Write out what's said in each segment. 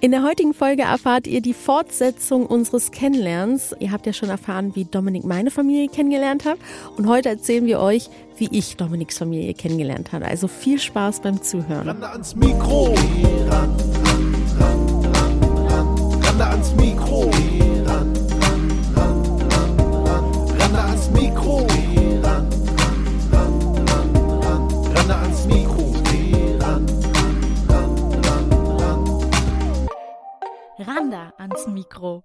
In der heutigen Folge erfahrt ihr die Fortsetzung unseres Kennenlernens. Ihr habt ja schon erfahren, wie Dominik meine Familie kennengelernt hat. Und heute erzählen wir euch, wie ich Dominiks Familie kennengelernt habe. Also viel Spaß beim Zuhören. Rande ans Mikro. Ran, ran, ran, Mikro.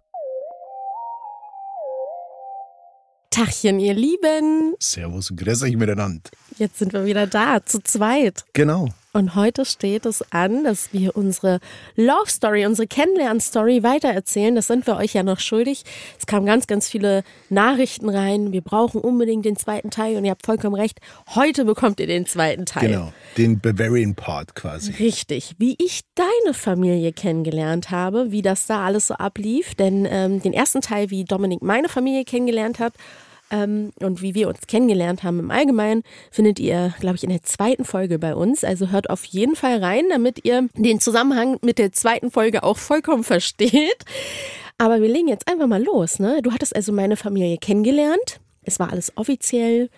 Tachchen, ihr Lieben. Servus, grüß euch miteinander. Jetzt sind wir wieder da, zu zweit. Genau. Und heute steht es an, dass wir unsere Love Story, unsere Kennenlern-Story weitererzählen. Das sind wir euch ja noch schuldig. Es kamen ganz, ganz viele Nachrichten rein. Wir brauchen unbedingt den zweiten Teil. Und ihr habt vollkommen recht. Heute bekommt ihr den zweiten Teil. Genau. Den Bavarian Part quasi. Richtig. Wie ich deine Familie kennengelernt habe, wie das da alles so ablief. Denn ähm, den ersten Teil, wie Dominik meine Familie kennengelernt hat, ähm, und wie wir uns kennengelernt haben im Allgemeinen, findet ihr, glaube ich, in der zweiten Folge bei uns. Also hört auf jeden Fall rein, damit ihr den Zusammenhang mit der zweiten Folge auch vollkommen versteht. Aber wir legen jetzt einfach mal los. Ne? Du hattest also meine Familie kennengelernt. Es war alles offiziell.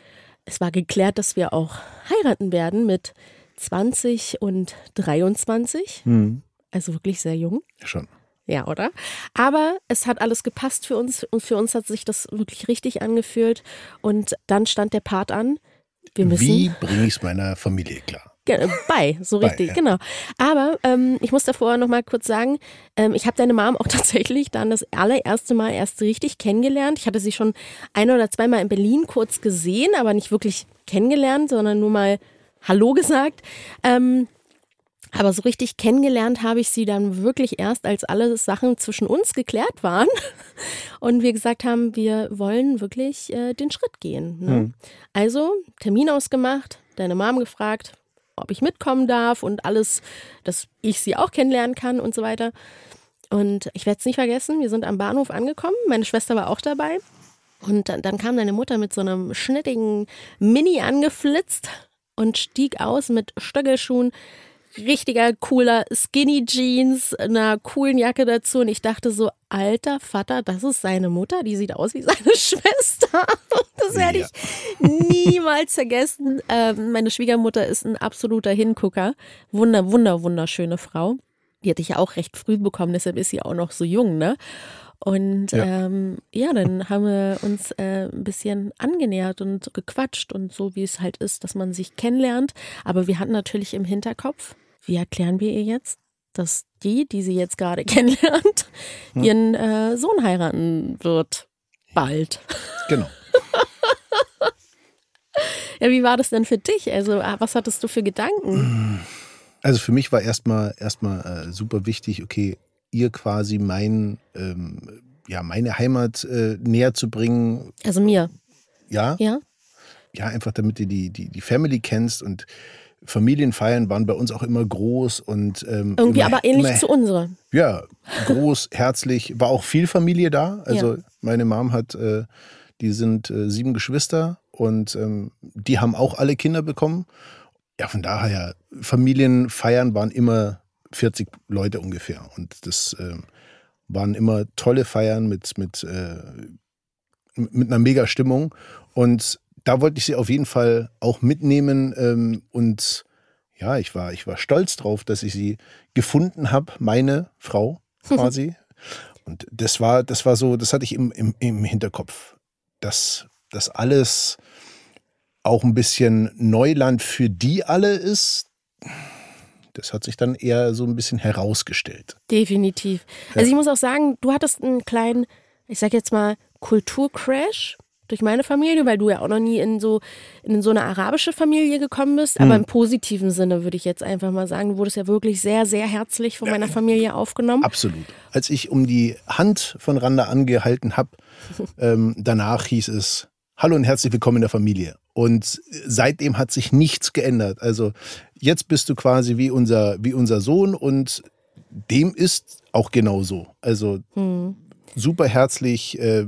Es war geklärt, dass wir auch heiraten werden mit 20 und 23. Also wirklich sehr jung. Schon. Ja, oder? Aber es hat alles gepasst für uns und für uns hat sich das wirklich richtig angefühlt. Und dann stand der Part an. Wir müssen Wie bringe ich es meiner Familie klar? Ge- bei, so Bei, richtig, ja. genau. Aber ähm, ich muss davor noch mal kurz sagen, ähm, ich habe deine Mom auch tatsächlich dann das allererste Mal erst richtig kennengelernt. Ich hatte sie schon ein oder zweimal in Berlin kurz gesehen, aber nicht wirklich kennengelernt, sondern nur mal Hallo gesagt. Ähm, aber so richtig kennengelernt habe ich sie dann wirklich erst, als alle Sachen zwischen uns geklärt waren und wir gesagt haben, wir wollen wirklich äh, den Schritt gehen. Ne? Also Termin ausgemacht, deine Mom gefragt, ob ich mitkommen darf und alles, dass ich sie auch kennenlernen kann und so weiter. Und ich werde es nicht vergessen, wir sind am Bahnhof angekommen, meine Schwester war auch dabei. Und dann, dann kam deine Mutter mit so einem schnittigen Mini angeflitzt und stieg aus mit Stöckelschuhen, richtiger cooler Skinny Jeans, einer coolen Jacke dazu. Und ich dachte so, alter Vater, das ist seine Mutter, die sieht aus wie seine Schwester. Das werde ich niemals vergessen. Ähm, meine Schwiegermutter ist ein absoluter Hingucker. Wunder, wunder, wunderschöne Frau. Die hatte ich ja auch recht früh bekommen, deshalb ist sie auch noch so jung, ne? Und Ja. ähm, ja, dann haben wir uns äh, ein bisschen angenähert und gequatscht und so, wie es halt ist, dass man sich kennenlernt. Aber wir hatten natürlich im Hinterkopf, wie erklären wir ihr jetzt, dass die, die sie jetzt gerade kennenlernt, ihren äh, Sohn heiraten wird. Bald. Genau. Ja, wie war das denn für dich? Also, ah, was hattest du für Gedanken? Also für mich war erstmal erstmal äh, super wichtig, okay, ihr quasi mein, ähm, ja, meine Heimat äh, näher zu bringen. Also mir, Ja, ja? ja, einfach damit du die, die, die Family kennst und Familienfeiern waren bei uns auch immer groß und ähm, Irgendwie immer, aber ähnlich immer, zu unserer. Ja, groß, herzlich. War auch viel Familie da. Also Ja. meine Mom hat, äh, die sind äh, sieben Geschwister und ähm, die haben auch alle Kinder bekommen. Ja, von daher, Familienfeiern waren immer 40 Leute ungefähr. Und das ähm, waren immer tolle Feiern mit, mit, äh, mit einer mega Stimmung. Und da wollte ich sie auf jeden Fall auch mitnehmen. Ähm, und ja, ich war, ich war stolz drauf, dass ich sie gefunden habe, meine Frau quasi. Und das war, das war so, das hatte ich im, im, im Hinterkopf, dass das alles auch ein bisschen Neuland für die alle ist. Das hat sich dann eher so ein bisschen herausgestellt. Definitiv. Also ich muss auch sagen, du hattest einen kleinen, ich sag jetzt mal, Kulturcrash durch meine Familie, weil du ja auch noch nie in so, in so eine arabische Familie gekommen bist. Aber im positiven Sinne würde ich jetzt einfach mal sagen, du wurdest ja wirklich sehr, sehr herzlich von meiner Familie aufgenommen. Absolut. Als ich um die Hand von Randa angehalten habe, ähm, danach hieß es Hallo und herzlich willkommen in der Familie. Und seitdem hat sich nichts geändert. Also jetzt bist du quasi wie unser, wie unser Sohn und dem ist auch genau so. Also super herzlich. Äh,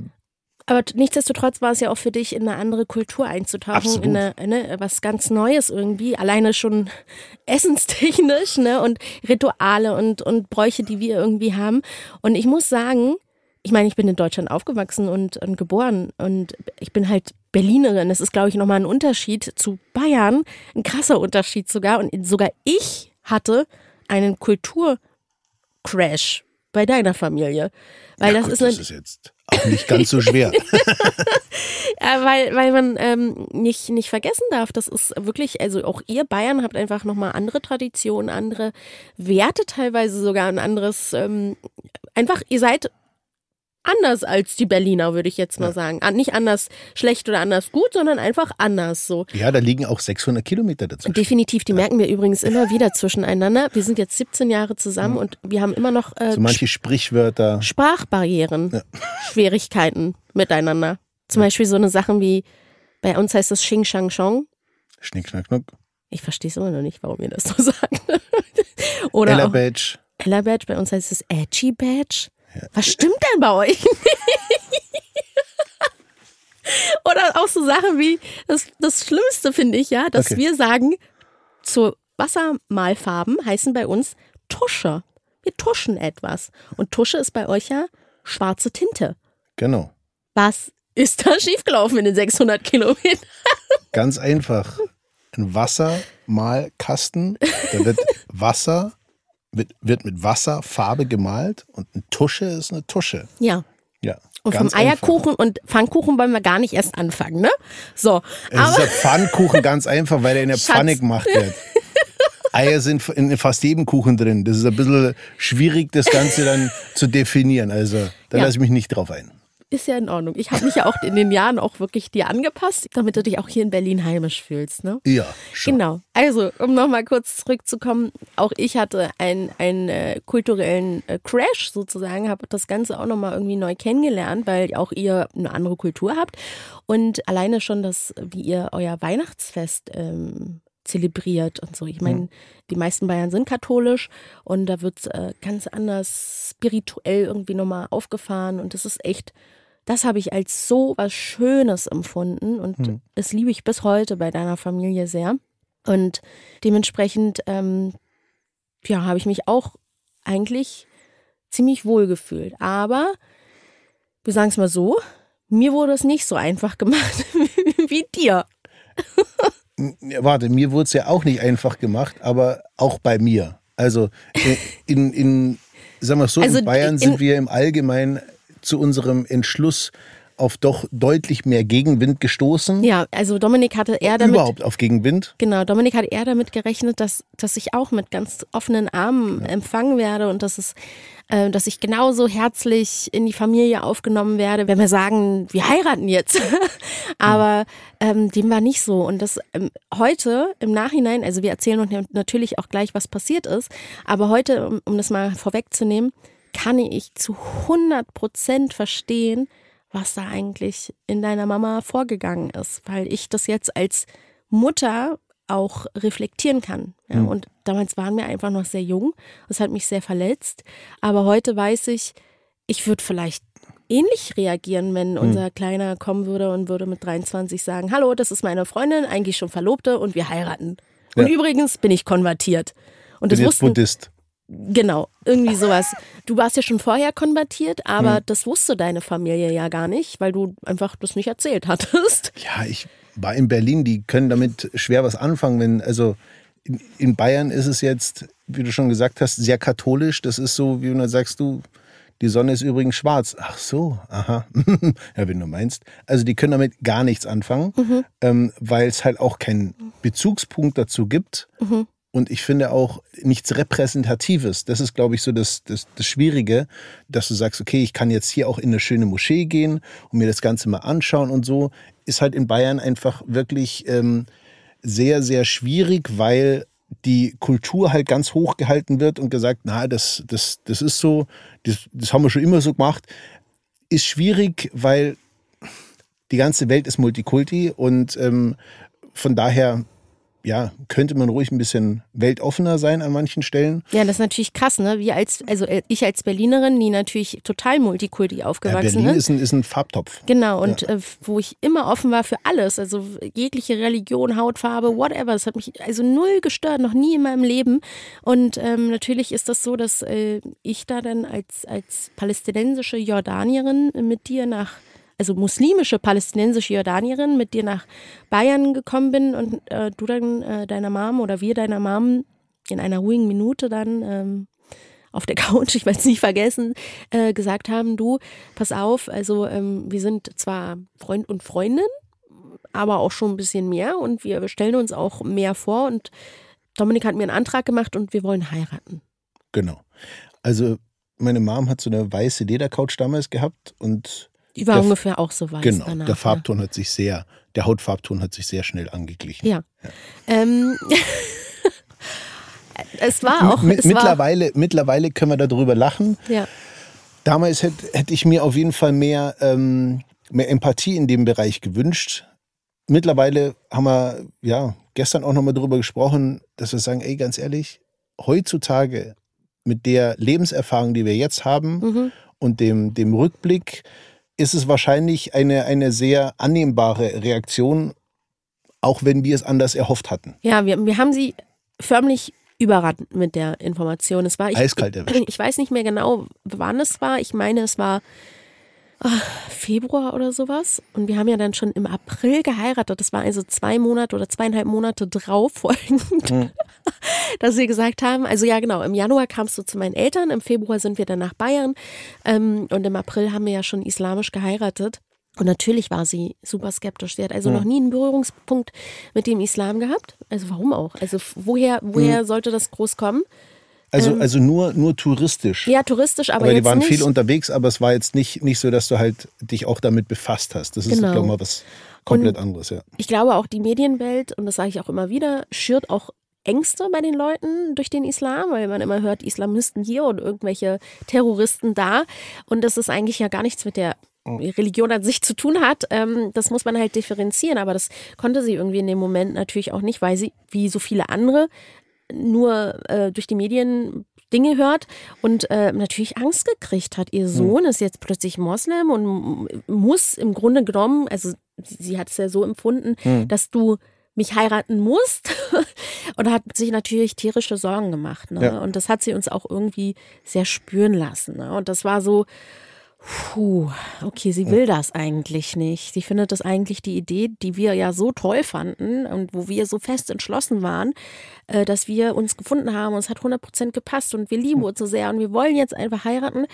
Aber nichtsdestotrotz war es ja auch für dich, in eine andere Kultur einzutauchen, Absolut. in eine, eine, was ganz Neues irgendwie, alleine schon essenstechnisch, ne, und Rituale und, und Bräuche, die wir irgendwie haben. Und ich muss sagen, ich meine, ich bin in Deutschland aufgewachsen und, und geboren und ich bin halt Berlinerin. Das ist, glaube ich, nochmal ein Unterschied zu Bayern, ein krasser Unterschied sogar. Und sogar ich hatte einen Kulturcrash bei deiner Familie. Weil ja, das gut, ist, das eine, ist jetzt nicht ganz so schwer. Ja, weil, weil man ähm, nicht, nicht vergessen darf, das ist wirklich, also auch ihr Bayern habt einfach nochmal andere Traditionen, andere Werte teilweise sogar, ein anderes, ähm, einfach, ihr seid anders als die Berliner, würde ich jetzt mal sagen. An- Nicht anders schlecht oder anders gut, sondern einfach anders so. ja, da liegen auch 600 Kilometer dazwischen. Definitiv, die merken wir übrigens immer wieder zwischeneinander. Wir sind jetzt 17 Jahre zusammen und wir haben immer noch äh, So manche Sprichwörter. Sprachbarrieren, Schwierigkeiten miteinander. Zum Beispiel so eine Sachen wie, bei uns heißt das Xing Shang Shong. Schnick, schnack, schnuck. Ich verstehe es immer noch nicht, warum ihr das so sagt. Oder Ella Badge. Ella Badge, bei uns heißt es Edgy Badge. Was stimmt denn bei euch? Oder auch so Sachen wie, das, das Schlimmste finde ich ja, dass Okay. wir sagen, zu Wassermalfarben heißen bei uns Tusche. Wir tuschen etwas. Und Tusche ist bei euch ja schwarze Tinte. Genau. Was ist da schiefgelaufen in den 600 Kilometern? Ganz einfach. Ein Wassermalkasten. Da wird Wasser, wird, wird mit Wasserfarbe gemalt und eine Tusche ist eine Tusche. Ja. Ja. Und vom Eierkuchen und Pfannkuchen wollen wir gar nicht erst anfangen, ne? So. Es ist Aber der Pfannkuchen ganz einfach, weil der in der Schatz. Pfanne gemacht wird. Eier sind in fast jedem Kuchen drin. Das ist ein bisschen schwierig, das Ganze dann zu definieren. Also da Ja. lasse ich mich nicht drauf ein. Ist ja in Ordnung. Ich habe mich ja auch in den Jahren auch wirklich dir angepasst, damit du dich auch hier in Berlin heimisch fühlst, ne? Ja, schon. Genau. Also, um nochmal kurz zurückzukommen, auch ich hatte einen, einen äh, kulturellen äh, Crash sozusagen, habe das Ganze auch nochmal irgendwie neu kennengelernt, weil auch ihr eine andere Kultur habt. Und alleine schon das, wie ihr euer Weihnachtsfest ähm, zelebriert und so. Ich meine, die meisten Bayern sind katholisch und da wird äh, ganz anders spirituell irgendwie nochmal aufgefahren und das ist echt, das habe ich als so was Schönes empfunden und das liebe ich bis heute bei deiner Familie sehr. Und dementsprechend, ähm, ja, habe ich mich auch eigentlich ziemlich wohl gefühlt. Aber wir sagen es mal so, mir wurde es nicht so einfach gemacht wie dir. Ja, warte, mir wurde es ja auch nicht einfach gemacht, aber auch bei mir. Also in, in, in sagen wir so, Also in Bayern in- sind wir im Allgemeinen zu unserem Entschluss auf doch deutlich mehr Gegenwind gestoßen. Ja, also Dominik hatte eher damit Überhaupt auf Gegenwind. Genau, Dominik hat eher damit gerechnet, dass, dass ich auch mit ganz offenen Armen empfangen werde und dass es, äh, dass ich genauso herzlich in die Familie aufgenommen werde, wenn wir sagen, wir heiraten jetzt. Aber ähm, dem war nicht so. Und das ähm, heute im Nachhinein, also wir erzählen uns ja natürlich auch gleich, was passiert ist, aber heute, um, um das mal vorwegzunehmen, kann ich zu 100 Prozent verstehen, was da eigentlich in deiner Mama vorgegangen ist, weil ich das jetzt als Mutter auch reflektieren kann. Ja, Und damals waren wir einfach noch sehr jung. Das hat mich sehr verletzt. Aber heute weiß ich, ich würde vielleicht ähnlich reagieren, wenn unser Kleiner kommen würde und würde mit 23 sagen, hallo, das ist meine Freundin, eigentlich schon Verlobte und wir heiraten. Und Ja. übrigens bin ich konvertiert. Und Bin das wussten, Buddhist. Genau, irgendwie sowas. Du warst ja schon vorher konvertiert, aber Hm. das wusste deine Familie ja gar nicht, weil du einfach das nicht erzählt hattest. Ja, ich war in Berlin, die können damit schwer was anfangen, wenn, also in, in Bayern ist es jetzt, wie du schon gesagt hast, sehr katholisch. Das ist so, wie du sagst, du, die Sonne ist übrigens schwarz. Ach so, aha. ja, wenn du meinst. Also die können damit gar nichts anfangen, ähm, weil es halt auch keinen Bezugspunkt dazu gibt. Und ich finde auch nichts Repräsentatives. Das ist, glaube ich, so das, das, das Schwierige, dass du sagst, okay, ich kann jetzt hier auch in eine schöne Moschee gehen und mir das Ganze mal anschauen und so. Ist halt in Bayern einfach wirklich ähm, sehr, sehr schwierig, weil die Kultur halt ganz hoch gehalten wird und gesagt, na, das, das, das ist so, das, das haben wir schon immer so gemacht. Ist schwierig, weil die ganze Welt ist Multikulti und ähm, von daher ja, könnte man ruhig ein bisschen weltoffener sein an manchen Stellen. Ja, das ist natürlich krass, ne? Wir als, also äh, ich als Berlinerin, die natürlich total multikulti Ja, aufgewachsen Berlin ist. ist ein, ist ein Farbtopf. Genau, und äh, wo ich immer offen war für alles, also jegliche Religion, Hautfarbe, whatever. Das hat mich also null gestört, noch nie in meinem Leben. Und ähm, natürlich ist das so, dass äh, ich da dann als, als palästinensische Jordanierin mit dir nach, also muslimische palästinensische Jordanierin mit dir nach Bayern gekommen bin und äh, du dann äh, deiner Mom oder wir deiner Mom in einer ruhigen Minute dann ähm, auf der Couch, ich werde es nicht vergessen, äh, gesagt haben, du, pass auf, also ähm, wir sind zwar Freund und Freundin, aber auch schon ein bisschen mehr und wir stellen uns auch mehr vor und Dominik hat mir einen Antrag gemacht und wir wollen heiraten. Genau. Also meine Mom hat so eine weiße Ledercouch damals gehabt und Die war Der ungefähr auch so weiß genau, danach. der Farbton hat sich sehr, der Hautfarbton hat sich sehr schnell angeglichen. Ja. ja. Ähm, es war auch. Mi- es war, mittlerweile, mittlerweile können wir darüber lachen. ja. Damals hätte hätte ich mir auf jeden Fall mehr, ähm, mehr Empathie in dem Bereich gewünscht. Mittlerweile haben wir ja gestern auch nochmal darüber gesprochen, dass wir sagen, ey, ganz ehrlich, heutzutage mit der Lebenserfahrung, die wir jetzt haben Mhm. und dem, dem Rückblick, ist es wahrscheinlich eine, eine sehr annehmbare Reaktion, auch wenn wir es anders erhofft hatten. Ja, wir, wir haben sie förmlich überrannt mit der Information. Es war ich, Eiskalt erwischt. Ich weiß nicht mehr genau, wann es war. Ich meine, es war Februar oder sowas. Und wir haben ja dann schon im April geheiratet. Das war also zwei Monate oder zweieinhalb Monate drauf folgend, Hm. dass wir gesagt haben, also ja genau, im Januar kamst du zu meinen Eltern, im Februar sind wir dann nach Bayern ähm, und im April haben wir ja schon islamisch geheiratet. Und natürlich war sie super skeptisch. Sie hat also Hm. noch nie einen Berührungspunkt mit dem Islam gehabt. Also warum auch? Also woher, woher sollte das groß kommen? Also, also nur, nur touristisch. Ähm, Ja, touristisch, aber, Aber, die waren nicht. viel unterwegs, aber es war jetzt nicht, nicht so, dass du halt dich auch damit befasst hast. Das ist, Genau. glaube ich, mal was komplett anderes, ja. ich glaube auch die Medienwelt, und das sage ich auch immer wieder, schürt auch Ängste bei den Leuten durch den Islam, weil man immer hört, Islamisten hier und irgendwelche Terroristen da. Und das ist eigentlich ja gar nichts mit der Religion an sich zu tun hat. Ähm, das muss man halt differenzieren, aber das konnte sie irgendwie in dem Moment natürlich auch nicht, weil sie, wie so viele andere, nur äh, durch die Medien Dinge hört und äh, natürlich Angst gekriegt hat. Ihr Sohn ist jetzt plötzlich Moslem und muss im Grunde genommen, also sie, hat es ja so empfunden, dass du mich heiraten musst und hat sich natürlich tierische Sorgen gemacht. Ne? Ja. Und das hat sie uns auch irgendwie sehr spüren lassen. Ne? Und das war so, Puh, okay, sie will das eigentlich nicht. Sie findet das eigentlich die Idee, die wir ja so toll fanden und wo wir so fest entschlossen waren, äh, dass wir uns gefunden haben und es hat 100% gepasst und wir lieben uns so sehr und wir wollen jetzt einfach heiraten,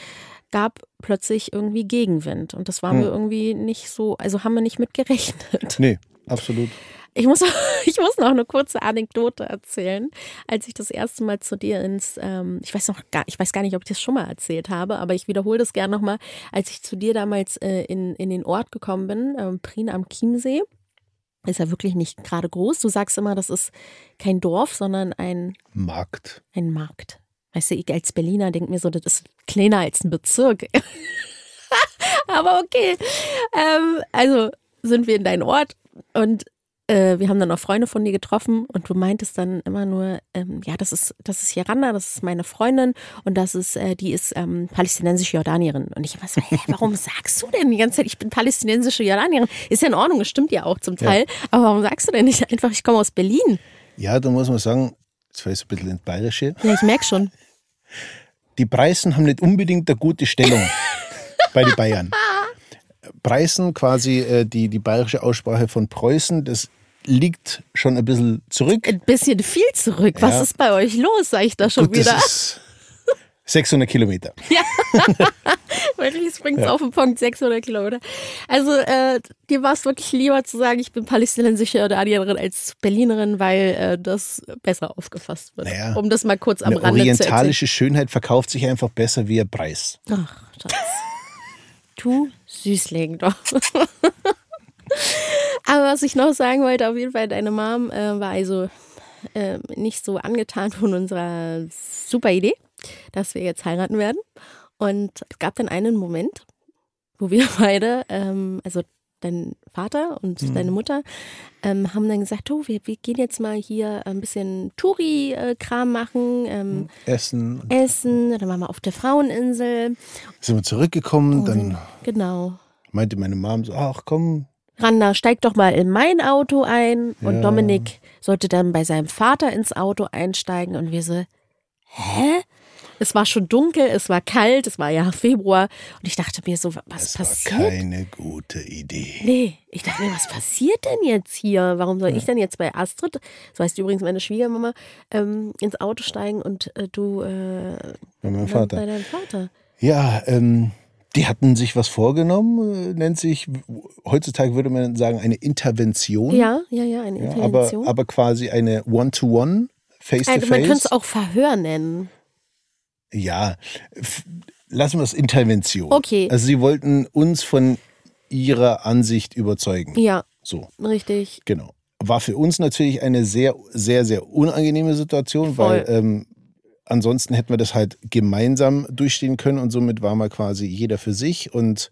gab plötzlich irgendwie Gegenwind. Und das waren wir irgendwie nicht so, also haben wir nicht mit gerechnet. Nee, absolut. Ich muss, ich muss noch eine kurze Anekdote erzählen. Als ich das erste Mal zu dir ins, ähm, ich weiß noch gar, ich weiß gar nicht, ob ich das schon mal erzählt habe, aber ich wiederhole das gerne nochmal. Als ich zu dir damals äh, in, in den Ort gekommen bin, ähm, Prien am Chiemsee, ist ja wirklich nicht gerade groß. Du sagst immer, das ist kein Dorf, sondern ein, Markt. ein Markt. Weißt du, ich als Berliner denke mir so, das ist kleiner als ein Bezirk. Aber okay. Ähm, also sind wir in deinen Ort und äh, wir haben dann auch Freunde von dir getroffen und du meintest dann immer nur, ähm, ja, das ist, das ist Hiranda, das ist meine Freundin und das ist, äh, die ist ähm, palästinensische Jordanierin. Und ich immer so, hä, warum sagst du denn die ganze Zeit, ich bin palästinensische Jordanierin? Ist ja in Ordnung, es stimmt ja auch zum Teil, aber warum sagst du denn nicht einfach, ich komme aus Berlin? Ja, da muss man sagen, jetzt war ich so ein bisschen ins Bayerische. Ja, ich merke schon. Die Preisen haben nicht unbedingt eine gute Stellung bei den Bayern. Preisen, quasi äh, die, die bayerische Aussprache von Preußen, das liegt schon ein bisschen zurück. Ein bisschen viel zurück. Was Ja. ist bei euch los, sag ich da schon Gut, wieder. das ist 600 Kilometer. Wirklich, es bringt auf den Punkt 600 Kilometer. Also, äh, dir war es wirklich lieber zu sagen, ich bin palästinensische Jordanierin als Berlinerin, weil äh, das besser aufgefasst wird. Naja, um das mal kurz am Rande zu erzählen. orientalische Schönheit verkauft sich einfach besser wie ein Preis. Ach, Schatz. Du Süßling doch. Aber was ich noch sagen wollte, auf jeden Fall, deine Mom äh, war also äh, nicht so angetan von unserer super Idee, dass wir jetzt heiraten werden. Und es gab dann einen Moment, wo wir beide, ähm, also dein Vater und Mhm. deine Mutter ähm, haben dann gesagt, oh, wir, wir gehen jetzt mal hier ein bisschen Touri-Kram machen, ähm, Essen. essen, dann waren wir auf der Fraueninsel. Sind wir zurückgekommen, dann Genau. meinte meine Mom so, ach komm, Randa, steig doch mal in mein Auto ein. Und Ja. Dominik sollte dann bei seinem Vater ins Auto einsteigen. Und wir so, hä? Es war schon dunkel, es war kalt, es war ja Februar. Und ich dachte mir so, was das war passiert? keine gute Idee. Nee, ich dachte mir, was passiert denn jetzt hier? Warum soll ich denn jetzt bei Astrid, so heißt übrigens meine Schwiegermama, ähm, ins Auto steigen und äh, du äh, Bei meinem bei Vater. deinem Vater? Ja, ähm, die hatten sich was vorgenommen, äh, nennt sich, heutzutage würde man sagen, eine Intervention. Ja, ja, ja, eine Ja, Intervention. aber, aber quasi eine One-to-One, also, man könnte Face-to-Face. es auch Verhör nennen. Ja, lassen wir es Intervention. Okay. Also sie wollten uns von ihrer Ansicht überzeugen. Ja, So, richtig. genau. War für uns natürlich eine sehr, sehr, sehr unangenehme Situation, Voll. weil ähm, ansonsten hätten wir das halt gemeinsam durchstehen können und somit waren wir quasi jeder für sich. Und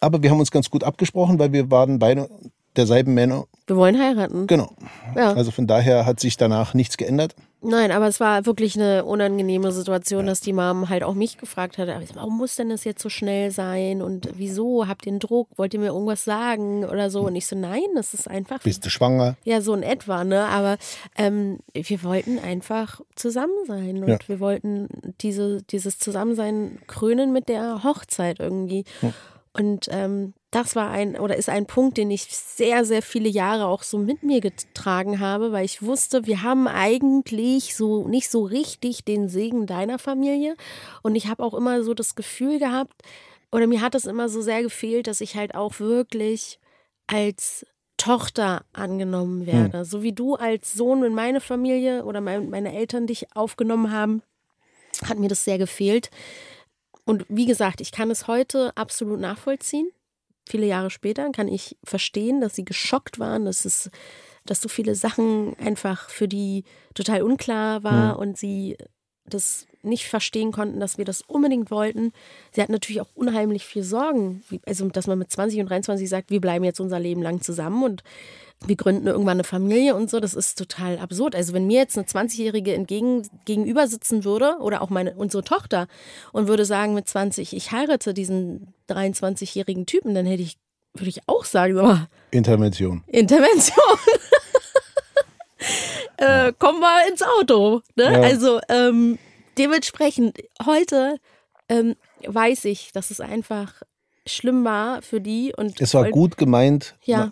aber wir haben uns ganz gut abgesprochen, weil wir waren beide derselben Männer. Wir wollen heiraten. Genau. Ja. Also von daher hat sich danach nichts geändert. Nein, aber es war wirklich eine unangenehme Situation, dass die Mom halt auch mich gefragt hat, warum muss denn das jetzt so schnell sein und wieso? Habt ihr einen Druck? Wollt ihr mir irgendwas sagen oder so? Und ich so, nein, das ist einfach, Bist du schwanger? ja, so in etwa, ne? Aber ähm, wir wollten einfach zusammen sein und Ja. wir wollten diese, dieses Zusammensein krönen mit der Hochzeit irgendwie. Und ähm, das war ein oder ist ein Punkt, den ich sehr, sehr viele Jahre auch so mit mir getragen habe, weil ich wusste, wir haben eigentlich so nicht so richtig den Segen deiner Familie. Und ich habe auch immer so das Gefühl gehabt, oder mir hat es immer so sehr gefehlt, dass ich halt auch wirklich als Tochter angenommen werde. So wie du als Sohn in meine Familie oder mein, meine Eltern dich aufgenommen haben, hat mir das sehr gefehlt. Und wie gesagt, ich kann es heute absolut nachvollziehen. Viele Jahre später kann ich verstehen, dass sie geschockt waren, dass es, dass so viele Sachen einfach für die total unklar war und sie das nicht verstehen konnten, dass wir das unbedingt wollten. Sie hatten natürlich auch unheimlich viel Sorgen. Also, dass man mit 20 und 23 sagt, wir bleiben jetzt unser Leben lang zusammen und wir gründen irgendwann eine Familie und so, das ist total absurd. Also wenn mir jetzt eine 20-Jährige entgegen, gegenüber sitzen würde oder auch meine unsere Tochter und würde sagen mit 20, ich heirate diesen 23-jährigen Typen, dann hätte ich, würde ich auch sagen, sag mal, Intervention. Intervention. äh, komm mal ins Auto. Ne? Ja. Also ähm, dementsprechend, heute ähm, weiß ich, dass es einfach schlimm war für die. Und Es war gut gemeint. Ja.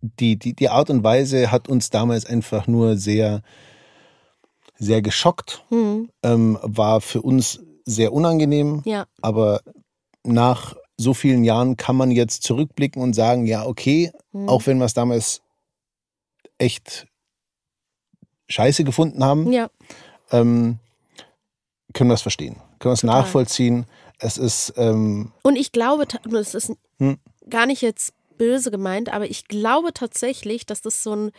Die, die, die Art und Weise hat uns damals einfach nur sehr, sehr geschockt. Hm, Ähm, war für uns sehr unangenehm. ja, Aber nach so vielen Jahren kann man jetzt zurückblicken und sagen, ja, okay, hm. auch wenn wir es damals echt scheiße gefunden haben, ja, ähm, können wir es verstehen, können wir es nachvollziehen. Es ist, ähm, Und ich glaube, das ist Hm. gar nicht jetzt böse gemeint, aber ich glaube tatsächlich, dass das so ein,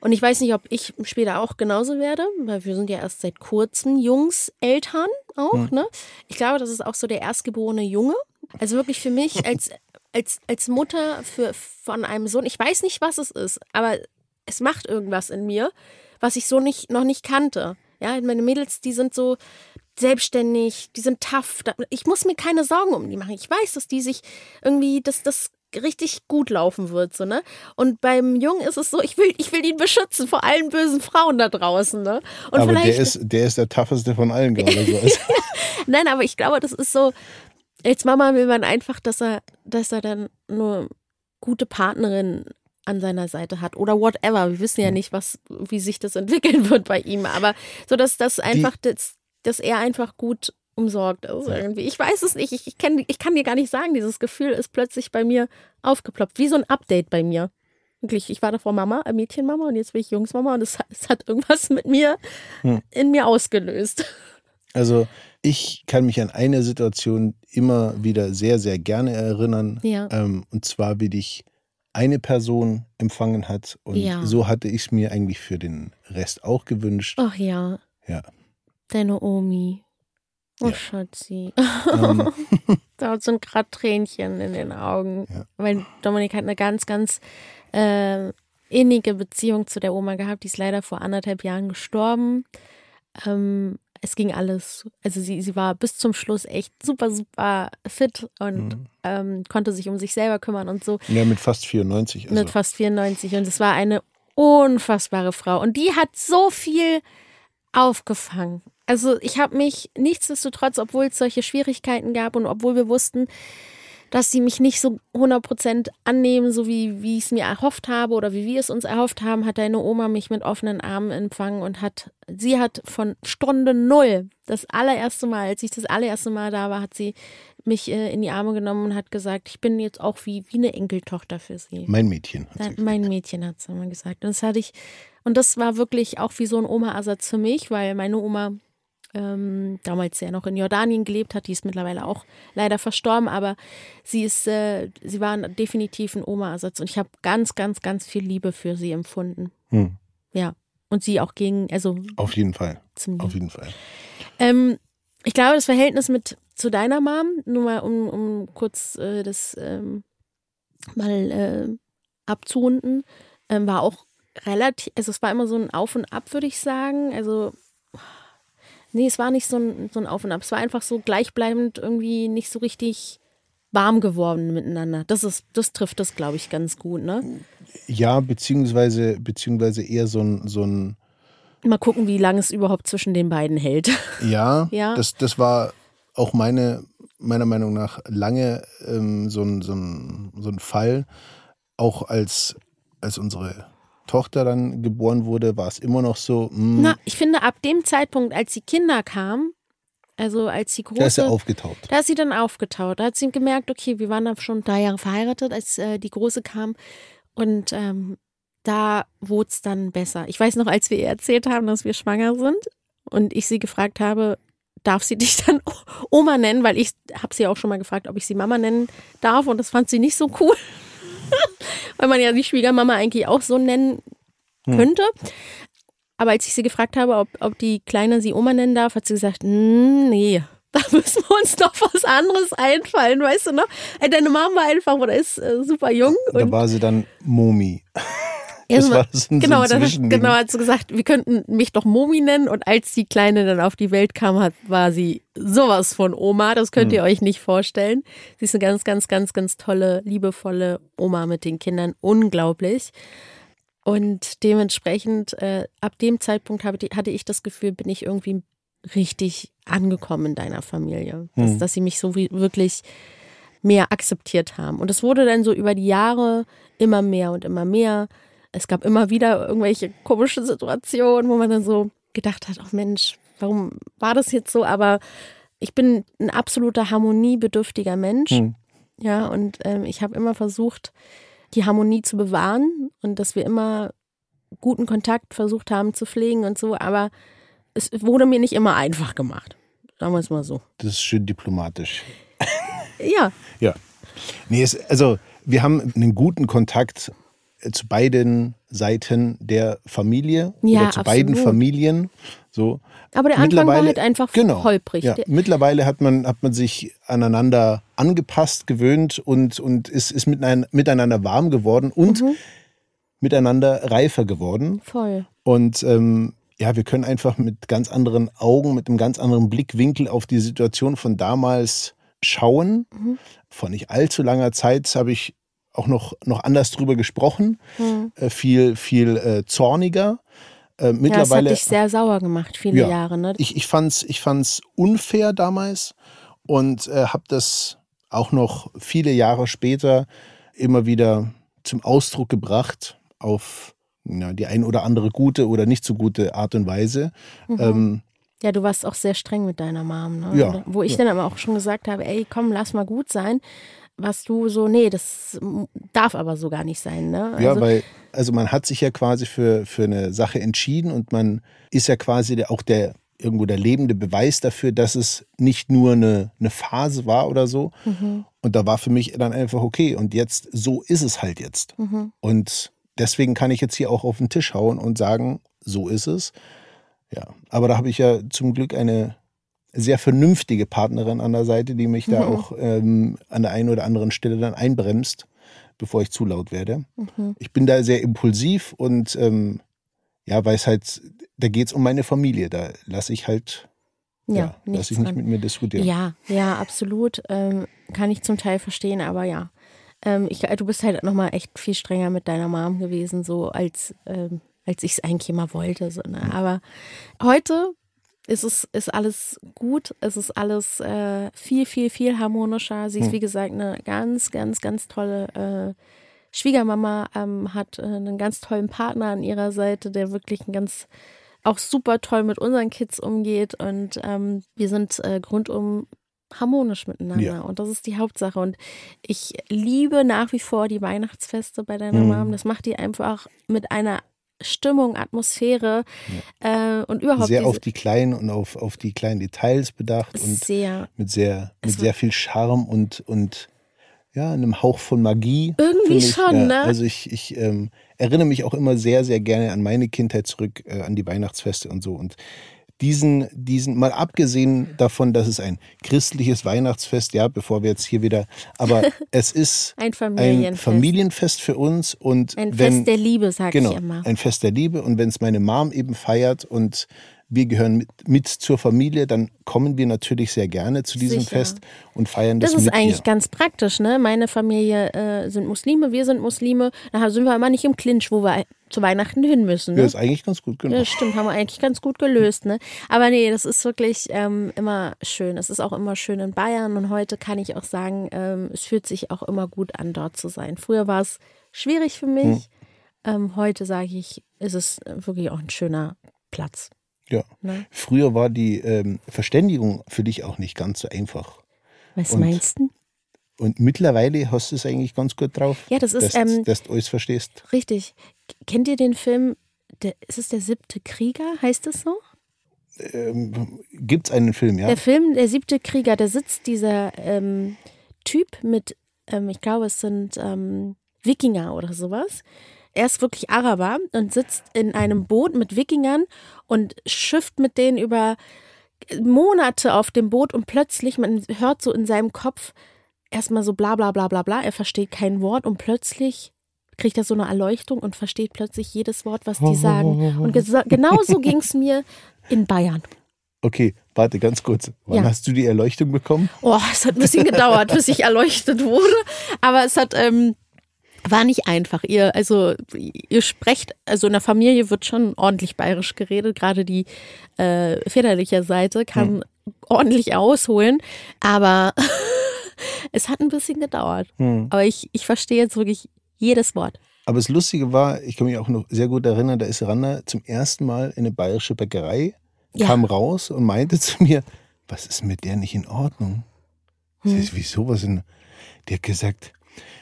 und ich weiß nicht, ob ich später auch genauso werde, weil wir sind ja erst seit kurzem Jungseltern auch, Hm. ne? Ich glaube, das ist auch so der erstgeborene Junge. Also wirklich für mich als, als, als Mutter für, von einem Sohn, ich weiß nicht, was es ist, aber es macht irgendwas in mir, was ich so nicht, noch nicht kannte. Ja, meine Mädels, die sind so selbstständig, die sind tough. Ich muss mir keine Sorgen um die machen. Ich weiß, dass die sich irgendwie, dass das richtig gut laufen wird, so, ne? Und beim Jungen ist es so, ich will, ich will ihn beschützen vor allen bösen Frauen da draußen, ne? Und aber vielleicht, der ist, der ist der tougheste von allen gerade. So. Nein, aber ich glaube, das ist so, als Mama will man einfach, dass er, dass er dann nur gute Partnerin an seiner Seite hat oder whatever. Wir wissen ja nicht, was, wie sich das entwickeln wird bei ihm, aber so, dass das einfach, das, dass er einfach gut umsorgt ist irgendwie. Ich weiß es nicht. Ich, ich, kenn, ich kann dir gar nicht sagen, dieses Gefühl ist plötzlich bei mir aufgeploppt, wie so ein Update bei mir. Wirklich, ich war davor Mama, äh, Mädchenmama und jetzt bin ich Jungsmama und es, hat- es hat irgendwas mit mir in mir ausgelöst. also ich kann mich an eine Situation immer wieder sehr, sehr gerne erinnern. Ja. Ähm, und zwar, wie dich eine Person empfangen hat. Und Ja. so hatte ich es mir eigentlich für den Rest auch gewünscht. Ach ja, Ja. Deine Omi. Oh, Ja. Schatzi. Ähm, Da sind gerade Tränchen in den Augen. Ja. Weil Dominik hat eine ganz, ganz äh, innige Beziehung zu der Oma gehabt. Die ist leider vor anderthalb Jahren gestorben. Ähm, es ging alles. Also sie, sie war bis zum Schluss echt super, super fit und Mhm. ähm, konnte sich um sich selber kümmern und so. ja, mit fast 94. Also. mit fast 94 und es war eine unfassbare Frau und die hat so viel aufgefangen. Also ich habe mich nichtsdestotrotz, obwohl es solche Schwierigkeiten gab und obwohl wir wussten, dass sie mich nicht so 100% annehmen, so wie, wie ich es mir erhofft habe oder wie wir es uns erhofft haben, hat deine Oma mich mit offenen Armen empfangen und hat, sie hat von Stunde Null, das allererste Mal, als ich das allererste Mal da war, hat sie mich äh, in die Arme genommen und hat gesagt, ich bin jetzt auch wie, wie eine Enkeltochter für sie. Mein Mädchen. Hat sie gesagt. mein Mädchen hat es immer gesagt. Und das hatte ich, und das war wirklich auch wie so ein Oma-Ersatz für mich, weil meine Oma ähm, damals ja noch in Jordanien gelebt hat, die ist mittlerweile auch leider verstorben, aber sie ist, äh, sie war definitiv ein Oma-Ersatz und ich habe ganz, ganz, ganz viel Liebe für sie empfunden. Hm. Ja. Und sie auch gegen, also Auf jeden Fall. Auf jeden Fall. Ähm, ich glaube, das Verhältnis mit zu deiner Mom, nur mal um, um kurz äh, das ähm, mal äh, abzurunden, ähm, war auch relativ, also es war immer so ein Auf und Ab, würde ich sagen. Also, nee, es war nicht so ein, so ein Auf und Ab. Es war einfach so gleichbleibend irgendwie nicht so richtig warm geworden miteinander. Das ist, das trifft das, glaube ich, ganz gut, ne? Ja, beziehungsweise, beziehungsweise eher so ein, so ein Mal gucken, wie lange es überhaupt zwischen den beiden hält. Ja, Ja. Das, das war auch meine, meiner Meinung nach lange ähm, so, ein, so, ein, so ein Fall. Auch als, als unsere Tochter dann geboren wurde, war es immer noch so, mh, Na, ich finde, ab dem Zeitpunkt, als die Kinder kamen, also als die große. da ist er aufgetaucht. Da ist sie dann aufgetaut. Da hat sie gemerkt, okay, wir waren da schon drei Jahre verheiratet, als äh, die Große kam. Und ähm, da wurde es dann besser. Ich weiß noch, als wir ihr erzählt haben, dass wir schwanger sind und ich sie gefragt habe, darf sie dich dann Oma nennen? Weil ich habe sie auch schon mal gefragt, ob ich sie Mama nennen darf und das fand sie nicht so cool. Weil man ja die Schwiegermama eigentlich auch so nennen könnte. Aber als ich sie gefragt habe, ob, ob die Kleine sie Oma nennen darf, hat sie gesagt, "Mm, nee, da müssen wir uns noch was anderes einfallen, weißt du noch? Äh, Deine Mom war einfach oder ist äh, super jung. Da war sie dann Momi. Das so- war so ein- so genau, dann, Zwischending. genau, hat sie gesagt, wir könnten mich doch Momi nennen. Und als die Kleine dann auf die Welt kam, hat, war sie sowas von Oma. Das könnt Hm. ihr euch nicht vorstellen. Sie ist eine ganz, ganz, ganz, ganz tolle, liebevolle Oma mit den Kindern. Unglaublich. Und dementsprechend, äh, ab dem Zeitpunkt habe, hatte ich das Gefühl, bin ich irgendwie richtig angekommen in deiner Familie. Dass, Hm. dass sie mich so wie- wirklich mehr akzeptiert haben. Und es wurde dann so über die Jahre immer mehr und immer mehr. Es gab immer wieder irgendwelche komischen Situationen, wo man dann so gedacht hat, ach Mensch, warum war das jetzt so? Aber ich bin ein absoluter harmoniebedürftiger Mensch. Hm. Ja, und ähm, ich habe immer versucht, die Harmonie zu bewahren und dass wir immer guten Kontakt versucht haben zu pflegen und so. Aber es wurde mir nicht immer einfach gemacht. Sagen wir es mal so. Das ist schön diplomatisch. Ja, Ja. Nee, es, also wir haben einen guten Kontakt zu beiden Seiten der Familie Ja, oder zu beiden absolut. Familien. So. aber der Anfang war halt einfach genau, holprig. Ja. Mittlerweile hat man, hat man sich aneinander angepasst, gewöhnt und, und ist, ist miteinander, miteinander warm geworden und Mhm. miteinander reifer geworden. Voll. Und ähm, ja, wir können einfach mit ganz anderen Augen, mit einem ganz anderen Blickwinkel auf die Situation von damals schauen. Mhm. Vor nicht allzu langer Zeit habe ich auch noch, noch anders drüber gesprochen, Mhm. äh, viel, viel äh, zorniger. Äh, Ja, das hat mittlerweile, dich sehr sauer gemacht, viele Ja. Jahre. Ne? ich, ich fand es ich fand's unfair damals und äh, habe das auch noch viele Jahre später immer wieder zum Ausdruck gebracht auf ja, die ein oder andere gute oder nicht so gute Art und Weise. Ähm, Ja, du warst auch sehr streng mit deiner Mom. Ne? Ja, Wo ich ja. dann aber auch schon gesagt habe, ey, komm, lass mal gut sein. Was du so, nee, das darf aber so gar nicht sein. Ne? ja, Also, weil also man hat sich ja quasi für, für eine Sache entschieden und man ist ja quasi auch der irgendwo der lebende Beweis dafür, dass es nicht nur eine, eine Phase war oder so. Mhm. Und da war für mich dann einfach okay. Und jetzt, so ist es halt jetzt. Mhm. Und deswegen kann ich jetzt hier auch auf den Tisch hauen und sagen, so ist es. Ja, aber da habe ich ja zum Glück eine sehr vernünftige Partnerin an der Seite, die mich da auch ähm, an der einen oder anderen Stelle dann einbremst, bevor ich zu laut werde. Mhm. Ich bin da sehr impulsiv und ähm, ja, weil es halt, da geht es um meine Familie. Da lasse ich halt, Ja, ja, lasse ich nicht dran. mit mir diskutieren. Ja, ja, absolut. Ähm, kann ich zum Teil verstehen, aber ja. Ähm, ich, du bist halt nochmal echt viel strenger mit deiner Mom gewesen, so als, ähm, als ich es eigentlich immer wollte. So, ne? Aber heute es ist alles gut, es ist alles äh, viel, viel, viel harmonischer. Sie ist, Hm. wie gesagt, eine ganz, ganz, ganz tolle äh, Schwiegermama, ähm, hat äh, einen ganz tollen Partner an ihrer Seite, der wirklich ein ganz auch super toll mit unseren Kids umgeht und ähm, wir sind äh, grundum harmonisch miteinander Ja. und das ist die Hauptsache und ich liebe nach wie vor die Weihnachtsfeste bei deiner Mhm. Mom. Das macht die einfach mit einer Stimmung, Atmosphäre äh, und überhaupt Sehr auf die kleinen und auf, auf die kleinen Details bedacht und sehr mit sehr, mit war- sehr viel Charme und, und ja, einem Hauch von Magie. Irgendwie ich. schon, ja, ne? Also ich, ich ähm, erinnere mich auch immer sehr, sehr gerne an meine Kindheit zurück, äh, an die Weihnachtsfeste und so. Und diesen, diesen, mal abgesehen davon, dass es ein christliches Weihnachtsfest, ja, bevor wir jetzt hier wieder, aber es ist ein ein Familienfest. Familienfest für uns und ein wenn, Fest der Liebe, sag genau, ich immer. ein Fest der Liebe und wenn es meine Mom eben feiert und wir gehören mit, mit zur Familie, dann kommen wir natürlich sehr gerne zu diesem Sicher. Fest und feiern das, Das ist mit eigentlich ihr. ganz praktisch, ne? Meine Familie äh, sind Muslime, wir sind Muslime. Da sind wir immer nicht im Clinch, wo wir zu Weihnachten hin müssen. Ja, Ne? ist eigentlich ganz gut, genau. Ja, stimmt, haben wir eigentlich ganz gut gelöst, ne? Aber nee, das ist wirklich ähm, immer schön. Es ist auch immer schön in Bayern und heute kann ich auch sagen, ähm, es fühlt sich auch immer gut an, dort zu sein. Früher war es schwierig für mich. Hm. Ähm, heute sage ich, ist es wirklich auch ein schöner Platz. Ja. Ne? Früher war die ähm, Verständigung für dich auch nicht ganz so einfach. Was Und- meinst du? Und mittlerweile hast du es eigentlich ganz gut drauf. Ja, das ist, dass, ähm, dass du alles verstehst. Richtig. Kennt ihr den Film, der, ist es der siebte Krieger, heißt es so? Ähm, Gibt es einen Film, ja? Der Film, der siebte Krieger, da sitzt dieser ähm, Typ mit, ähm, ich glaube, es sind ähm, Wikinger oder sowas. Er ist wirklich Araber und sitzt in einem Boot mit Wikingern und schifft mit denen über Monate auf dem Boot und plötzlich, man hört so in seinem Kopf erstmal so bla bla bla bla bla, er versteht kein Wort und plötzlich kriegt er so eine Erleuchtung und versteht plötzlich jedes Wort, was die sagen. Und gesa- genauso ging es mir in Bayern. Okay, warte ganz kurz. Wann Ja. hast du die Erleuchtung bekommen? Oh, es hat ein bisschen gedauert, bis ich erleuchtet wurde. Aber es hat, ähm, war nicht einfach. Ihr, also, ihr sprecht, also in der Familie wird schon ordentlich bayerisch geredet. Gerade die äh, väterliche Seite kann ordentlich ausholen. Aber es hat ein bisschen gedauert. Aber ich, ich verstehe jetzt wirklich jedes Wort. Aber das Lustige war, ich kann mich auch noch sehr gut erinnern, da ist Randa zum ersten Mal in eine bayerische Bäckerei, Ja. kam raus und meinte zu mir, was ist mit der nicht in Ordnung? Hm. Ich sag, Wieso? Was denn? Die hat gesagt,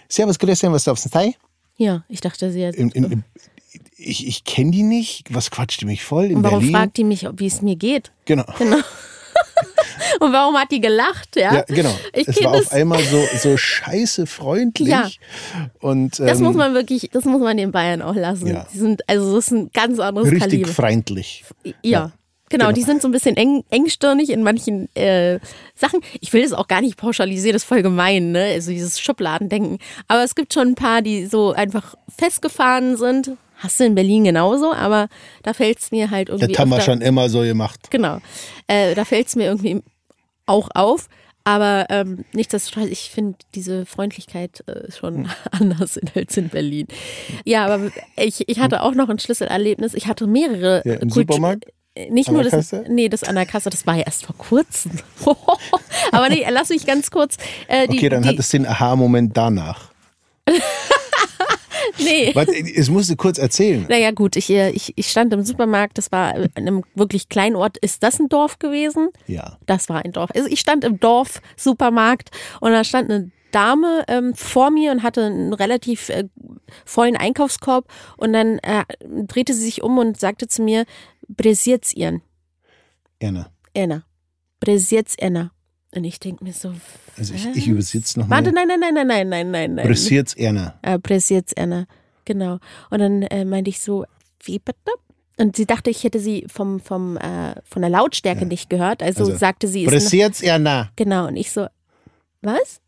Servus, grüß dich, was darfst du denn Ja, ich dachte, sie hat. in, in, Ich, ich kenne die nicht. Was quatscht die mich voll in und warum Berlin? fragt die mich, wie es mir geht? genau. Genau. Und warum hat die gelacht? Ja, Ja, genau. Ich es war auf einmal so, so scheiße freundlich. Ja. Und, ähm, Das muss man wirklich, das muss man den Bayern auch lassen. Ja. Die sind, also das ist ein ganz anderes richtig Kaliber. freundlich. Ja. Ja. Genau, Genau. die sind so ein bisschen eng, engstirnig in manchen äh, Sachen. Ich will das auch gar nicht pauschalisieren, das ist voll gemein, ne? Also dieses Schubladendenken. Aber es gibt schon ein paar, die so einfach festgefahren sind. Hast du in Berlin genauso, aber da fällt es mir halt irgendwie. Das haben wir schon immer so gemacht. Genau. Äh, da fällt es mir irgendwie auch auf. Aber ähm, nichtsdestotrotz, ich finde diese Freundlichkeit äh, schon Hm. anders in, als in Berlin. Ja, aber ich, ich hatte auch noch ein Schlüsselerlebnis. Ich hatte mehrere. Ja, im Kultu- Supermarkt? Äh, Nicht An nur der das, Kasse? nee, das an der Kasse, das war ja erst vor kurzem. aber nee, lass mich ganz kurz. Äh, die, Okay, dann die, hat es den Aha-Moment danach. Nee. Warte, es musst du kurz erzählen. Naja, gut, ich, äh, ich, ich stand im Supermarkt, das war in einem wirklich kleinen Ort. Ist das ein Dorf gewesen? Ja. Das war ein Dorf. Also ich stand im Dorf-Supermarkt und da stand eine Dame ähm, vor mir und hatte einen relativ äh, vollen Einkaufskorb und dann äh, drehte sie sich um und sagte zu mir, Bresiert's ihren, Erna. Erna. Bresiert's Erna. Und ich denke mir so, Also ich, ich übersetze nochmal. Warte, nein, nein, nein, nein, nein, nein, nein, nein. Pressiert's Erna. Äh, Bresiert's Erna. Genau. Und dann äh, meinte ich so, wie bitte? Und sie dachte, ich hätte sie vom, vom, äh, von der Lautstärke nicht gehört. Also, Also, sagte sie, Pressiert's ja nah. Genau, und ich so, was?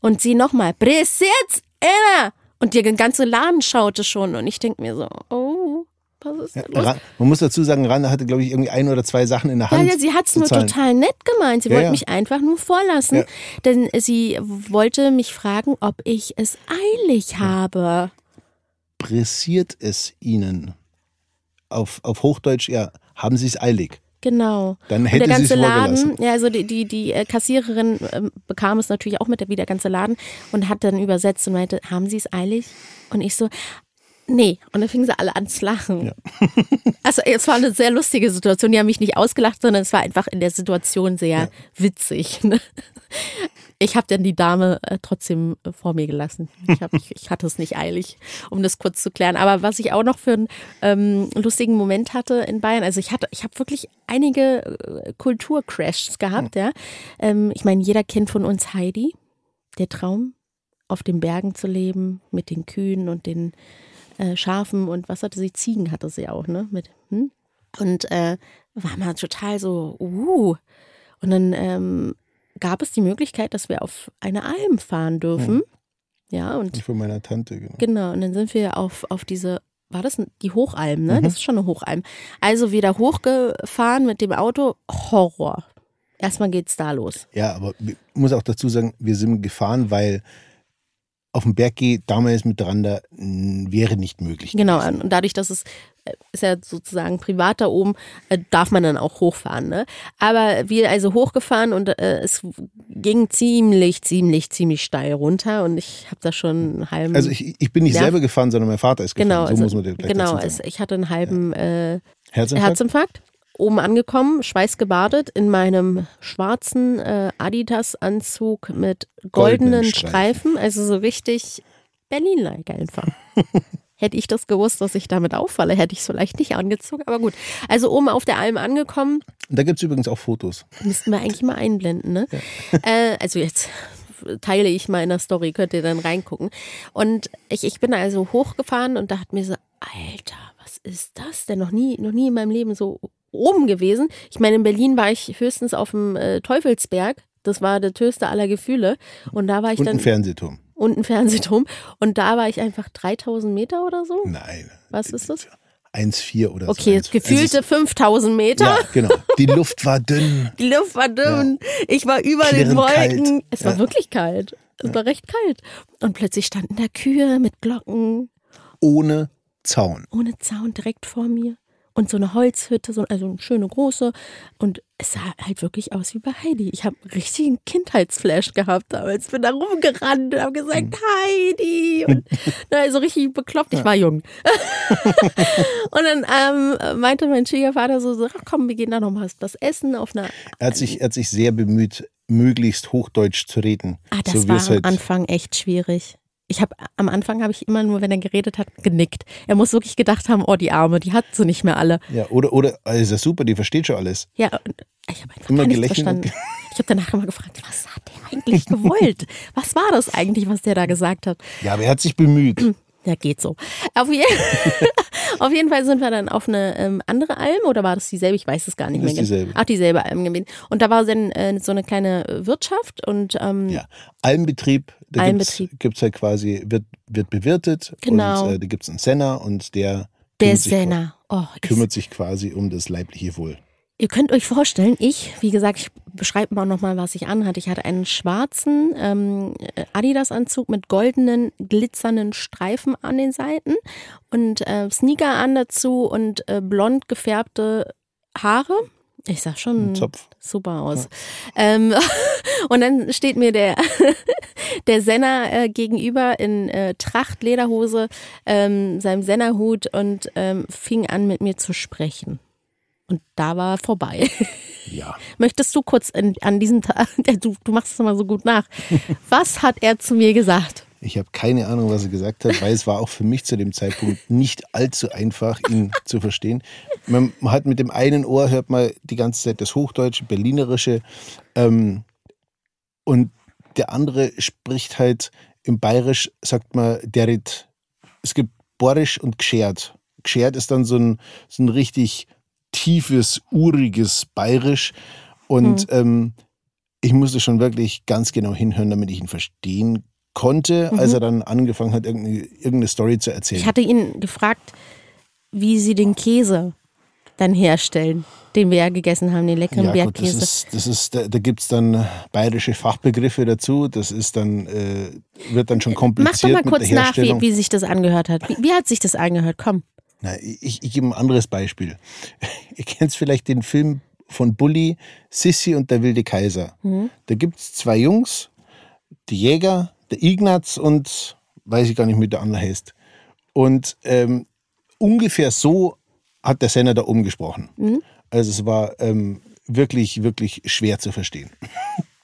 Und sie nochmal, Presets, Anna! Und der ganze Laden schaute schon und ich denke mir so, oh, was ist da los? Ra- Man muss dazu sagen, Randa hatte, glaube ich, irgendwie ein oder zwei Sachen in der Ja, Hand. ja, sie hat es nur zahlen. total nett gemeint. Sie Ja, wollte ja. mich einfach nur vorlassen, Ja. denn sie wollte mich fragen, ob ich es eilig habe. Pressiert es Ihnen? Auf, auf Hochdeutsch, ja, haben Sie es eilig. Genau. Dann Und hätte der sie es ganze Laden, ja, also die, die, die äh, Kassiererin ähm, bekam es natürlich auch mit, wie der ganze Laden, und hat dann übersetzt und meinte, haben Sie es eilig? Und ich so, nee. Und dann fingen sie alle an zu lachen. also es war eine sehr lustige Situation. Die haben mich nicht ausgelacht, sondern es war einfach in der Situation sehr witzig. Ne? Ich habe dann die Dame äh, trotzdem äh, vor mir gelassen. Ich, hab, ich, ich hatte es nicht eilig, um das kurz zu klären. Aber was ich auch noch für einen ähm, lustigen Moment hatte in Bayern, also ich hatte, ich habe wirklich einige äh, Kulturcrashs gehabt, ja. Ähm, ich meine, jeder kennt von uns Heidi, der Traum, auf den Bergen zu leben, mit den Kühen und den äh, Schafen und was hatte sie? Ziegen hatte sie auch, ne? Mit, hm? Und äh, war mal total so, uh. Und dann ähm, gab es die Möglichkeit, dass wir auf eine Alm fahren dürfen. Ja, und Von meiner Tante, genau. Genau, und dann sind wir auf, auf diese, war das die Hochalm, ne? Das ist schon eine Hochalm. Also wieder hochgefahren mit dem Auto, Horror. Erstmal geht's da los. Ja, aber ich muss auch dazu sagen, wir sind gefahren, weil auf dem Berg geht damals mit Randa mh, wäre nicht möglich. Genau, gewesen. und dadurch, dass es äh, ist ja sozusagen privat da oben, äh, darf man dann auch hochfahren. Ne? Aber wir also hochgefahren und äh, es ging ziemlich, ziemlich, ziemlich steil runter und ich habe da schon einen halben. Also ich, ich bin nicht Nerv- selber gefahren, sondern mein Vater ist gefahren. genau, so also, muss man gleich genau, sagen. ich hatte einen halben äh, Herzinfarkt? Herzinfarkt. Oben angekommen, schweißgebadet in meinem schwarzen äh, Adidas-Anzug mit goldenen Goldenen Streifen. Streifen. Also so richtig Berlin-like einfach. Hätte ich das gewusst, dass ich damit auffalle, hätte ich es vielleicht nicht angezogen. Aber gut. Also oben auf der Alm angekommen, da gibt es übrigens auch Fotos. müssten wir eigentlich mal einblenden, ne? Äh, also jetzt teile ich mal in der Story, könnt ihr dann reingucken. Und ich, ich bin also hochgefahren und da hat mir so, Alter, was ist das denn? Noch nie, noch nie in meinem Leben so oben gewesen. Ich meine, in Berlin war ich höchstens auf dem äh, Teufelsberg. Das war das höchste aller Gefühle. Und da war ich Und dann ein Fernsehturm. und ein Fernsehturm. Und da war ich einfach 3000 Meter oder so. Nein. Was ist das? 1,4 oder so. Okay, 1,4. gefühlte 5000 Meter. Ja, genau. Die Luft war dünn. Die Luft war dünn. Ich war über den Klirrend Wolken. kalt. Es war Ja. wirklich kalt. Es war recht kalt. Und plötzlich standen da Kühe mit Glocken, Ohne Zaun. ohne Zaun direkt vor mir. Und so eine Holzhütte, so, also eine schöne große. Und es sah halt wirklich aus wie bei Heidi. Ich habe richtig einen Kindheitsflash gehabt damals. Bin da rumgerannt und habe gesagt, Heidi. Und na, so richtig bekloppt. Ich war jung. und dann ähm, meinte mein Schwiegervater so, so, ach komm, wir gehen da noch mal was essen auf einer Er hat sich, er hat sich sehr bemüht, möglichst Hochdeutsch zu reden. Ah, das so war am halt, Anfang echt schwierig. Ich habe am Anfang habe ich immer nur, wenn er geredet hat, genickt. Er muss wirklich gedacht haben, oh die Arme, die hat sie nicht mehr alle. Ja, oder, oder, also ist ja super, die versteht schon alles. Ja, ich habe einfach Immer gar nichts verstanden. Ich habe danach immer gefragt, was hat der eigentlich gewollt? Was war das eigentlich, was der da gesagt hat? Ja, aber er hat sich bemüht. Ja, geht so. Auf, je auf jeden Fall sind wir dann auf eine ähm, andere Alm oder war das dieselbe? Ich weiß es gar nicht Das mehr. ist genau. dieselbe. Ach, dieselbe Alm gewesen. Und da war dann äh, so eine kleine Wirtschaft und ähm, Ja. Almbetrieb, da Almbetrieb. gibt es halt quasi, wird, wird bewirtet. Genau. Und äh, da gibt es einen Senner und der, der Senner. Oh, kümmert sich quasi um das leibliche Wohl. Ihr könnt euch vorstellen, ich, wie gesagt, ich beschreibe mal nochmal, was ich anhatte. Ich hatte einen schwarzen ähm, Adidas-Anzug mit goldenen, glitzernden Streifen an den Seiten und äh, Sneaker an dazu und äh, blond gefärbte Haare. Ich sag schon super aus. Ähm, und dann steht mir der, der Senner äh, gegenüber in äh, Tracht, Lederhose, ähm, seinem Sennerhut und ähm, fing an mit mir zu sprechen. Und da war vorbei. Ja. Möchtest du kurz in, an diesem Tag, du, du machst es immer so gut nach. Was hat er zu mir gesagt? Ich habe keine Ahnung, was er gesagt hat, weil es war auch für mich zu dem Zeitpunkt nicht allzu einfach, ihn zu verstehen. Man hat mit dem einen Ohr hört man die ganze Zeit das Hochdeutsche, Berlinerische ähm, und der andere spricht halt im Bayerisch, sagt man, derit, es gibt Borisch und Gschert. geschert ist dann so ein, so ein richtig tiefes, uriges Bayerisch. Und ähm, ich musste schon wirklich ganz genau hinhören, damit ich ihn verstehen konnte, als er dann angefangen hat, irgendeine, irgendeine Story zu erzählen. Ich hatte ihn gefragt, wie sie den Käse dann herstellen, den wir ja gegessen haben, den leckeren Ja, gut, das Bergkäse. ist, das ist, da, da gibt es dann bayerische Fachbegriffe dazu. Das ist dann, äh, wird dann schon Mach kompliziert doch mal kurz nach, wie, wie sich das angehört hat. Wie, wie hat sich das angehört? Komm. Na, ich, ich gebe ein anderes Beispiel. Ihr kennt vielleicht den Film von Bully, Sissi und der wilde Kaiser. Da gibt es zwei Jungs, die Jäger, der Ignaz und weiß ich gar nicht, wie der andere heißt. Und ähm, ungefähr so hat der Sender da oben gesprochen. Also es war ähm, wirklich, wirklich schwer zu verstehen.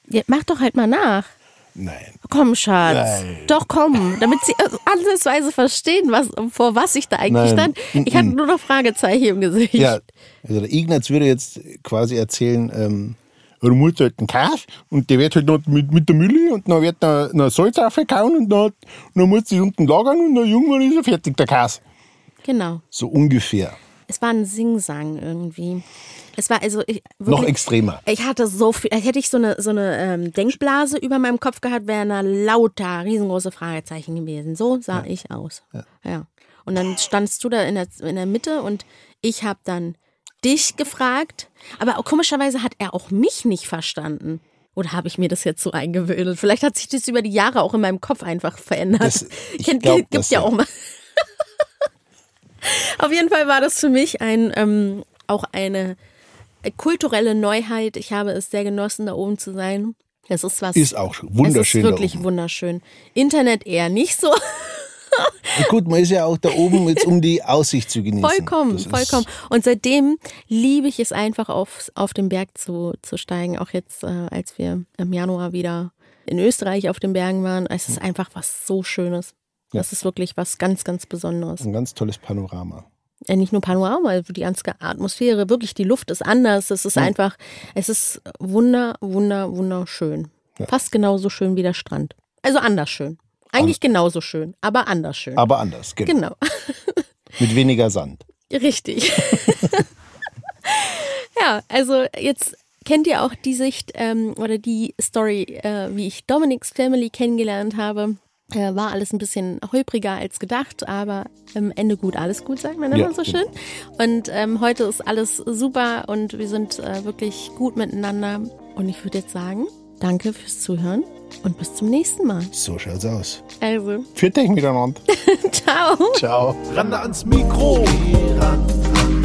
Ja, mach doch halt mal nach. Nein. Komm, Schatz. Nein. Doch, komm. Damit sie ansatzweise verstehen, was, vor was ich da eigentlich Nein. stand. Ich hatte nur noch Fragezeichen im Gesicht. Ja, also der Ignaz würde jetzt quasi erzählen, ähm, du musst halt einen Käse und der wird halt noch mit, mit der Mühle und dann wird noch, noch Salz aufgehauen und dann, dann musst du unten lagern und dann irgendwann ist er fertig, der Käse. Genau. So ungefähr. Es war ein Singsang irgendwie. Es war also ich, Noch wirklich, extremer. Ich hatte so viel, hätte ich so eine, so eine ähm, Denkblase über meinem Kopf gehabt, wären da lauter riesengroße Fragezeichen gewesen. So sah ich aus. Ja. Und dann standst du da in der, in der Mitte und ich habe dann dich gefragt. Aber komischerweise hat er auch mich nicht verstanden. Oder habe ich mir das jetzt so eingewöhnt? Vielleicht hat sich das über die Jahre auch in meinem Kopf einfach verändert. Das- ich Kennt- glaub, gibt das ja ja. auch mal. Auf jeden Fall war das für mich ein ähm, auch eine kulturelle Neuheit. Ich habe es sehr genossen, da oben zu sein. Es ist was. Ist auch wunderschön Es ist wirklich wunderschön. Internet eher nicht so. Und gut, man ist ja auch da oben jetzt, um die Aussicht zu genießen. Vollkommen, Das vollkommen. Und seitdem liebe ich es einfach, auf, auf den Berg zu, zu steigen. Auch jetzt, äh, als wir im Januar wieder in Österreich auf den Bergen waren. Es ist einfach was so Schönes. Das ist wirklich was ganz, ganz Besonderes. Ein ganz tolles Panorama. äh, nicht nur Panorama, also die ganze Atmosphäre, wirklich die Luft ist anders. Es ist einfach, es ist wunder, wunder, wunderschön. Fast genauso schön wie der Strand. Also anders schön. Eigentlich genauso schön, aber anders schön. Aber anders, genau. Genau, Mit weniger Sand. richtig. ja, also jetzt kennt ihr auch die Sicht ähm, oder die Story, äh, wie ich Dominics Family kennengelernt habe. Äh, war alles ein bisschen holpriger als gedacht, aber am Ende gut, alles gut, sagt man immer Ja, so genau. schön. Und ähm, heute ist alles super und wir sind äh, wirklich gut miteinander. Und ich würde jetzt sagen, danke fürs Zuhören und bis zum nächsten Mal. So schaut's aus. Also, Für dich miteinander. ciao. Ciao. Rande ans Mikro. Ran, ran,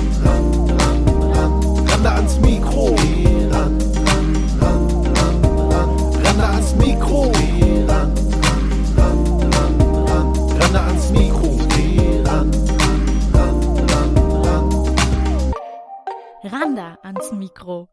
Randa ans Mikro.